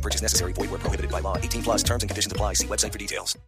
No purchase necessary. Void where prohibited by law. 18 plus terms and conditions apply. See website for details.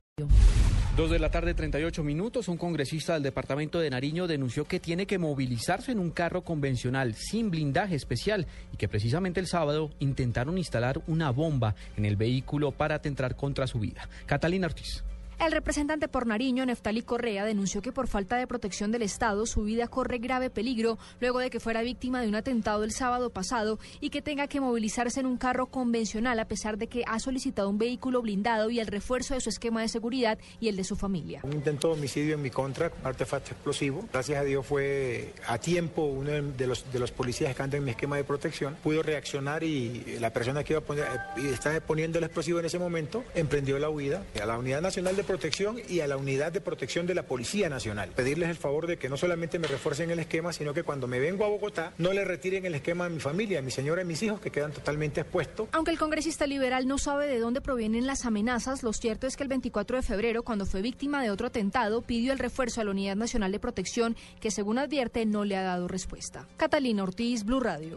Dos de la tarde, 38 minutos. Un congresista del departamento de Nariño denunció que tiene que movilizarse en un carro convencional sin blindaje especial y que precisamente el sábado intentaron instalar una bomba en el vehículo para atentar contra su vida. Catalina Ortiz. El representante por Nariño, Neftali Correa, denunció que por falta de protección del Estado su vida corre grave peligro luego de que fuera víctima de un atentado el sábado pasado y que tenga que movilizarse en un carro convencional a pesar de que ha solicitado un vehículo blindado y el refuerzo de su esquema de seguridad y el de su familia. Un intento de homicidio en mi contra, con artefacto explosivo. Gracias a Dios fue a tiempo uno de los, policías que andan en mi esquema de protección. Pudo reaccionar y la persona que iba a poner, y estaba poniendo el explosivo en ese momento emprendió la huida a la Unidad Nacional de Protección y a la Unidad de Protección de la Policía Nacional. Pedirles el favor de que no solamente me refuercen el esquema, sino que cuando me vengo a Bogotá no le retiren el esquema a mi familia, a mi señora y mis hijos que quedan totalmente expuestos. Aunque el congresista liberal no sabe de dónde provienen las amenazas, lo cierto es que el 24 de febrero, cuando fue víctima de otro atentado, pidió el refuerzo a la Unidad Nacional de Protección, que según advierte no le ha dado respuesta. Catalina Ortiz, Blue Radio.